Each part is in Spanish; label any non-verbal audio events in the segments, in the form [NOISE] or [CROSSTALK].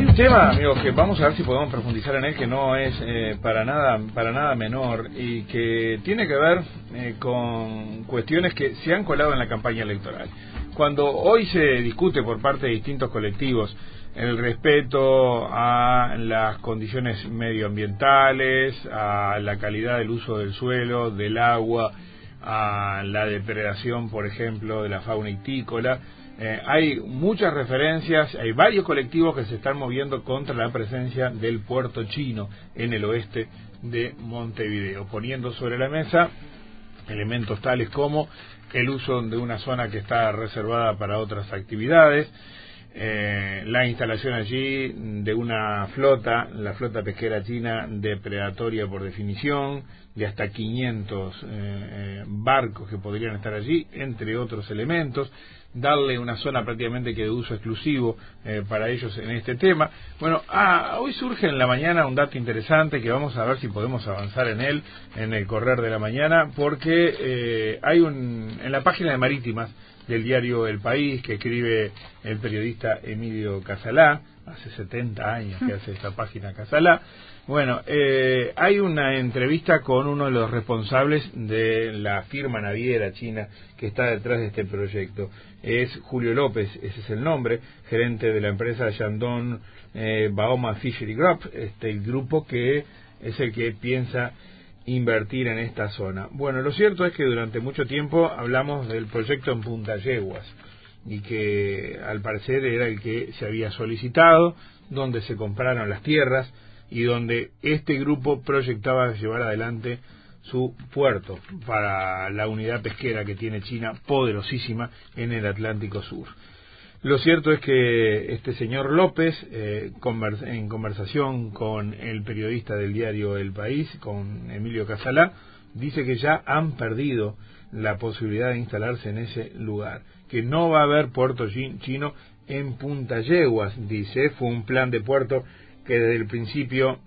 hay un tema, amigos, que vamos a ver si podemos profundizar en él, que no es eh, para nada para nada menor y que tiene que ver eh, con cuestiones que se han colado en la campaña electoral. Cuando hoy se discute por parte de distintos colectivos el respeto a las condiciones medioambientales, a la calidad del uso del suelo, del agua, a la depredación, por ejemplo, de la fauna itícola, eh, hay muchas referencias, hay varios colectivos que se están moviendo contra la presencia del puerto chino en el oeste de Montevideo, poniendo sobre la mesa elementos tales como el uso de una zona que está reservada para otras actividades, eh, la instalación allí de una flota, la flota pesquera china depredatoria por definición, de hasta 500 eh, barcos que podrían estar allí, entre otros elementos, darle una zona prácticamente que de uso exclusivo eh, para ellos en este tema. Bueno, ah, hoy surge en la mañana un dato interesante que vamos a ver si podemos avanzar en él en el correr de la mañana, porque hay un, en la página de Marítimas, del diario El País que escribe el periodista Emilio Casalá, hace 70 años que hace esta página Casalá. Bueno, eh, hay una entrevista con uno de los responsables de la firma naviera china que está detrás de este proyecto. Es Julio López, ese es el nombre, gerente de la empresa Shandong eh, Baoma Fishery Group, este el grupo que es el que piensa invertir en esta zona. Bueno, lo cierto es que durante mucho tiempo hablamos del proyecto en Punta Yeguas y que al parecer era el que se había solicitado, donde se compraron las tierras y donde este grupo proyectaba llevar adelante su puerto para la unidad pesquera que tiene China, poderosísima en el Atlántico Sur. Lo cierto es que este señor López, eh, en conversación con el periodista del diario El País, con Emilio Casalá, dice que ya han perdido la posibilidad de instalarse en ese lugar, que no va a haber puerto chino en Punta Yeguas, dice, fue un plan de puerto que desde el principio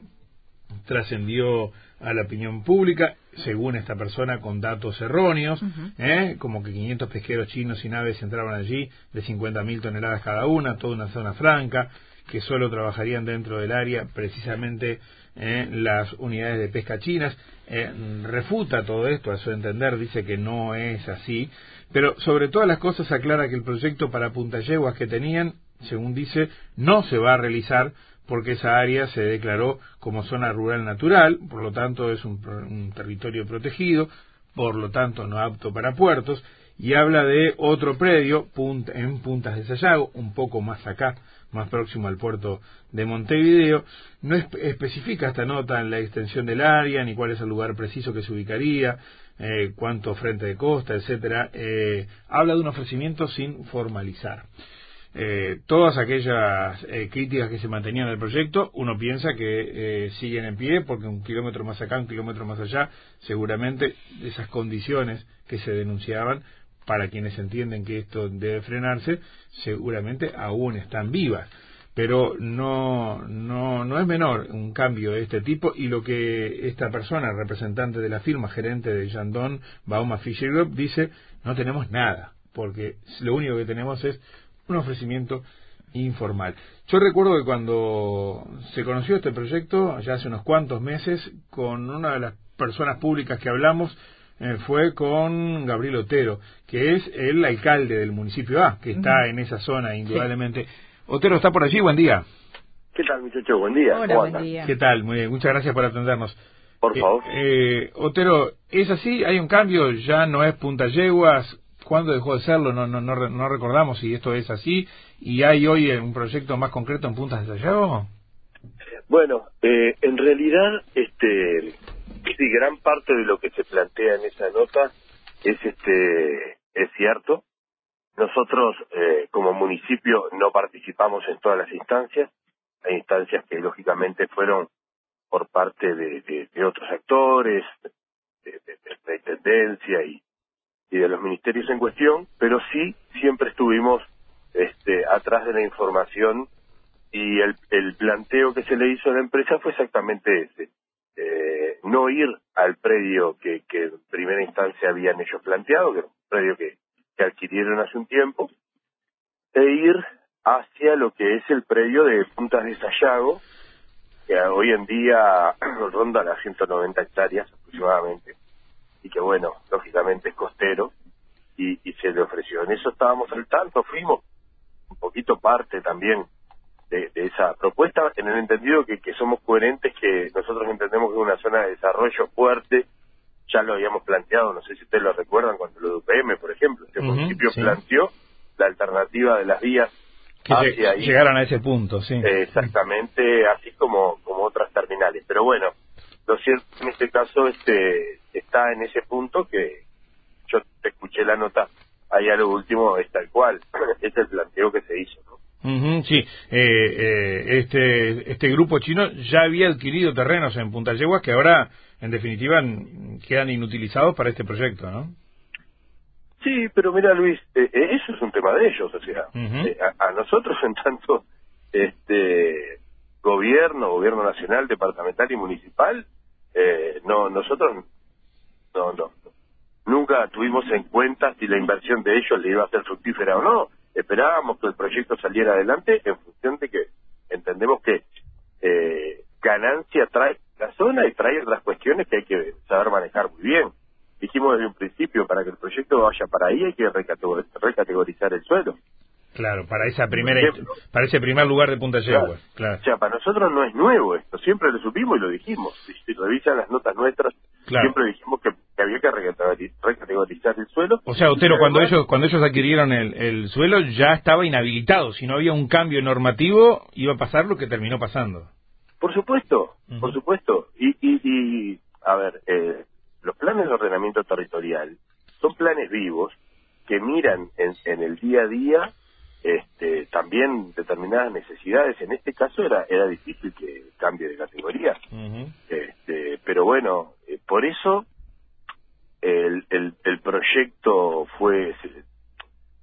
trascendió a la opinión pública, según esta persona, con datos erróneos, ¿eh? como que 500 pesqueros chinos y naves entraban allí de 50.000 toneladas cada una, toda una zona franca, que solo trabajarían dentro del área precisamente ¿eh? las unidades de pesca chinas. Eh, refuta todo esto, a su entender, dice que no es así, pero sobre todas las cosas aclara que el proyecto para Punta Yeguas que tenían, según dice, no se va a realizar porque esa área se declaró como zona rural natural, por lo tanto es un, territorio protegido, por lo tanto no apto para puertos, y habla de otro predio en Puntas de Sayago, un poco más acá, más próximo al puerto de Montevideo. No especifica esta nota en la extensión del área, ni cuál es el lugar preciso que se ubicaría, eh, cuánto frente de costa, etcétera. Eh, habla de un ofrecimiento sin formalizar eh, todas aquellas eh, críticas que se mantenían del proyecto, uno piensa que eh, siguen en pie porque un kilómetro más acá, un kilómetro más allá, seguramente esas condiciones que se denunciaban, para quienes entienden que esto debe frenarse, seguramente aún están vivas. Pero no, no, no es menor un cambio de este tipo y lo que esta persona, representante de la firma, gerente de Yandon Bauma Fisher Group, dice, no tenemos nada, porque lo único que tenemos es un ofrecimiento informal. Yo recuerdo que cuando se conoció este proyecto, ya hace unos cuantos meses, con una de las personas públicas que hablamos, eh, fue con Gabriel Otero, que es el alcalde del municipio A, que está en esa zona, indudablemente. Otero está por allí, buen día. ¿Qué tal, muchacho? Buen día. Hola, buen día. ¿Qué tal? Muy bien. Muchas gracias por atendernos. Por favor. Eh, Otero, ¿es así? ¿Hay un cambio? ¿Ya no es Punta Yeguas? ¿Cuándo dejó de serlo? No, no, no, recordamos si esto es así. ¿Y hay hoy un proyecto más concreto en Puntas de Sayago? Bueno, eh, en realidad, este, gran parte de lo que se plantea en esa nota es, este, es cierto. Nosotros, eh, como municipio, no participamos en todas las instancias. Hay instancias que, lógicamente, fueron por parte de, otros actores, de, de, de, tendencia y, y de los ministerios en cuestión, pero sí siempre estuvimos este, atrás de la información y el, el planteo que se le hizo a la empresa fue exactamente ese. Eh, no ir al predio que, que en primera instancia habían ellos planteado, que era un predio que, que adquirieron hace un tiempo, e ir hacia lo que es el predio de Puntas de Sayago, que hoy en día [CLEARS THROAT] ronda las 190 hectáreas aproximadamente, y que bueno, lógicamente es costero, y, y se le ofreció. En eso estábamos al tanto, fuimos un poquito parte también de, esa propuesta, en el entendido que, que somos coherentes, que nosotros entendemos que es una zona de desarrollo fuerte, ya lo habíamos planteado, no sé si ustedes lo recuerdan, cuando lo de UPM, por ejemplo, este municipio planteó la alternativa de las vías que hacia llegaron a ese punto, sí. exactamente, así como, como otras terminales. Pero bueno, lo cierto en este caso este está en ese punto que yo te escuché la nota ahí a lo último es tal cual, [CLEARS THROAT] es el planteo que se hizo, ¿no? sí, eh, eh, este, este grupo chino ya había adquirido terrenos en Punta Yeguas que ahora, en definitiva, quedan inutilizados para este proyecto, ¿no? Sí, pero mira, Luis, eh, eso es un tema de ellos, o sea, a, nosotros [LAUGHS] en tanto este gobierno, gobierno nacional, departamental y municipal, no, nosotros no, no, nunca tuvimos en cuenta si la inversión de ellos le iba a ser fructífera o no esperábamos que el proyecto saliera adelante en función de que entendemos que eh, ganancia trae la zona y trae otras cuestiones que hay que saber manejar muy bien. Dijimos desde un principio, para que el proyecto vaya para ahí hay que recategorizar el suelo. Claro, para esa primera para ese primer lugar de Punta Yegua. Claro. O sea, para nosotros no es nuevo esto, siempre lo supimos y lo dijimos. Si, revisan las notas nuestras, siempre dijimos que, había que recategorizar el suelo. O sea, Otero, cuando ellos cuando ellos adquirieron el, suelo ya estaba inhabilitado, si no había un cambio normativo iba a pasar lo que terminó pasando. Por supuesto, por supuesto. Y, y, y a ver, eh, los planes de ordenamiento territorial son planes vivos que miran en, en el día a día este, también determinadas necesidades. En este caso era era difícil que cambie de categoría. este, pero bueno, eh, por eso el, el, el proyecto fue,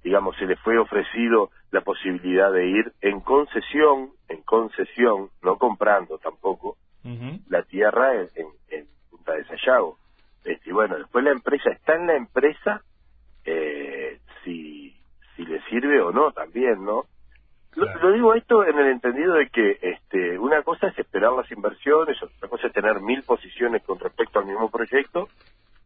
digamos, se le fue ofrecido la posibilidad de ir en concesión, en concesión, no comprando tampoco, la tierra en, en, Punta de Sayago. Este, y bueno, después la empresa, está en la empresa eh, le sirve o no también, ¿no? Lo, digo esto en el entendido de que este, una cosa es esperar las inversiones, otra cosa es tener mil posiciones con respecto al mismo proyecto,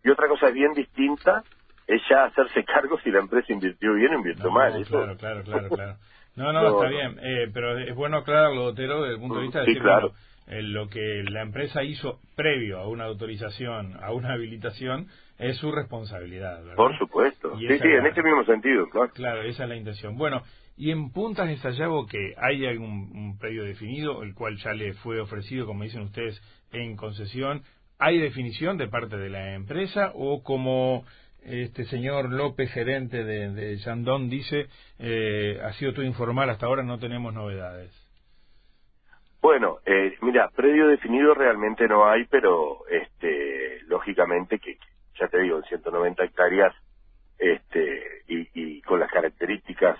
y otra cosa bien distinta es ya hacerse [LAUGHS] cargo si la empresa invirtió bien o invirtió mal. Claro, claro, claro, claro. [LAUGHS] No, no, está bien, eh, pero es bueno aclararlo, Otero, desde el punto de vista de decir, claro. lo que la empresa hizo previo a una autorización, a una habilitación, es su responsabilidad. ¿verdad? Por supuesto. Sí, sí, en este mismo sentido, claro. Claro, esa es la intención. Bueno, y en Puntas de Sayago, que hay algún un predio definido, el cual ya le fue ofrecido, como dicen ustedes, en concesión, ¿hay definición de parte de la empresa o como este señor López, gerente de, de Yandón, dice, eh, ha sido todo informal, hasta ahora no tenemos novedades? Bueno, eh, mira, predio definido realmente no hay, pero este, lógicamente que te digo, en 190 hectáreas, este, y, con las características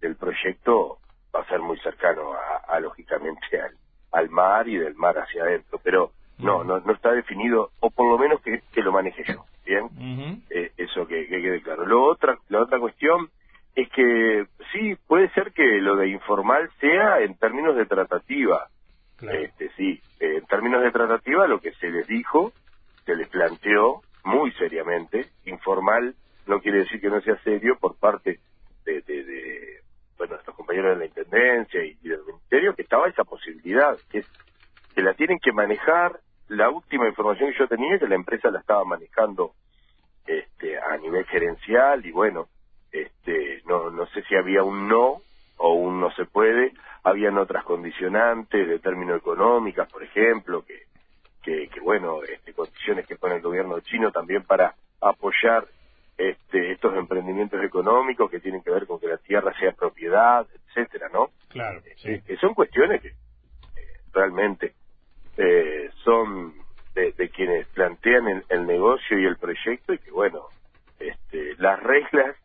del proyecto, va a ser muy cercano a, lógicamente, al, al, mar y del mar hacia adentro. Pero no, no, no está definido, o por lo menos que, que lo maneje yo, ¿bien? Eh, eso que, quede claro. Lo otra, la otra cuestión es que sí, puede ser que lo de informal sea en términos de tratativa. Este, sí, en términos de tratativa lo que se les dijo, se les planteó, muy seriamente. Informal no quiere decir que no sea serio por parte de, de, de bueno, nuestros compañeros de la Intendencia y, del Ministerio, que estaba esa posibilidad, que, que la tienen que manejar. La última información que yo tenía es que la empresa la estaba manejando este, a nivel gerencial y bueno, este, no, no sé si había un no o un no se puede, habían otras condicionantes de términos económicas, por ejemplo, que que, bueno, este, condiciones que pone el gobierno chino también para apoyar este, estos emprendimientos económicos que tienen que ver con que la tierra sea propiedad, etcétera, ¿no? Claro. Eh, que son cuestiones que eh, realmente eh, son de, quienes plantean el, negocio y el proyecto y que bueno, este, las reglas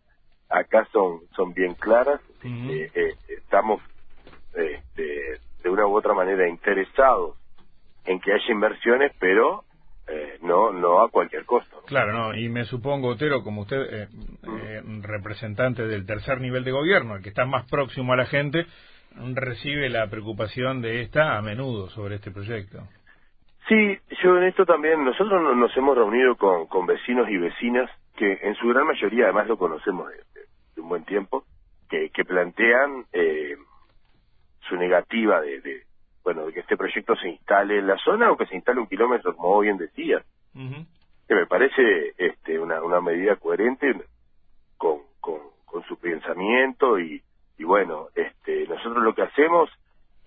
acá son son bien claras. estamos este, de una u otra manera interesados en que haya inversiones, pero eh, no no a cualquier costo. Claro, no, y me supongo, Otero, como usted eh, eh, representante del tercer nivel de gobierno, el que está más próximo a la gente, recibe la preocupación de esta a menudo sobre este proyecto. Sí, yo en esto también, nosotros nos hemos reunido con, con vecinos y vecinas que en su gran mayoría además lo conocemos de, un buen tiempo, que, que plantean eh, su negativa de, de, bueno, de que este proyecto se instale en la zona o que se instale un kilómetro, como bien decía. Que me parece este, una, una medida coherente con, con, con su pensamiento y, y bueno, este, nosotros lo que hacemos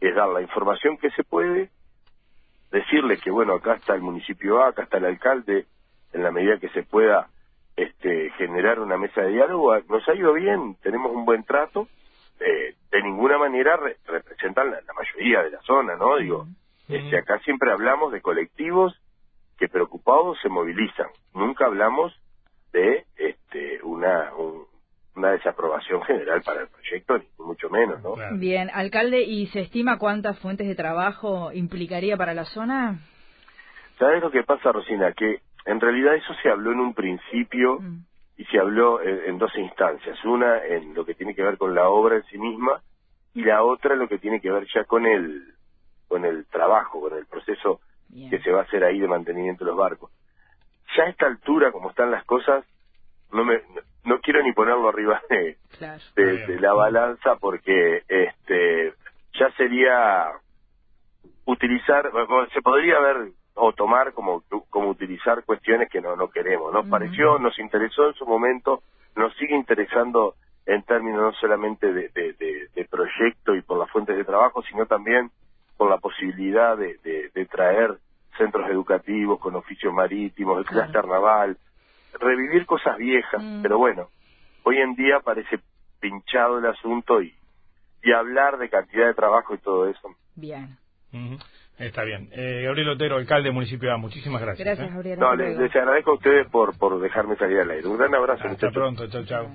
es dar la información que se puede, decirle que bueno, acá está el municipio A, acá está el alcalde, en la medida que se pueda este, generar una mesa de diálogo, nos ha ido bien, tenemos un buen trato, eh, de ninguna manera representan la, mayoría de la zona, ¿no? Digo, este, acá siempre hablamos de colectivos que preocupados se movilizan, nunca hablamos de este, una, una desaprobación general para el proyecto, ni mucho menos, ¿no? Bien, alcalde, ¿y se estima cuántas fuentes de trabajo implicaría para la zona? ¿Sabes lo que pasa, Rosina? Que en realidad eso se habló en un principio mm. Y se habló en, dos instancias. Una en lo que tiene que ver con la obra en sí misma y la otra en lo que tiene que ver ya con el con el trabajo, con el proceso que se va a hacer ahí de mantenimiento de los barcos. Ya a esta altura, como están las cosas, no me no, quiero ni ponerlo arriba de, de, la balanza porque este ya sería utilizar, se podría haber o tomar como, como utilizar cuestiones que no, no queremos. Nos pareció, nos interesó en su momento, nos sigue interesando en términos no solamente de, de, proyecto y por las fuentes de trabajo, sino también por la posibilidad de, traer centros educativos con oficios marítimos, el clase naval, revivir cosas viejas, mm. pero bueno, hoy en día parece pinchado el asunto y, y hablar de cantidad de trabajo y todo eso. Bien. Está bien. Eh, Gabriel Otero, alcalde municipio de Muchísimas gracias. Gracias, ¿eh? Gabriel. No, les, agradezco a ustedes por, por dejarme salir al aire. Un gran abrazo. Hasta pronto. Chao, chao.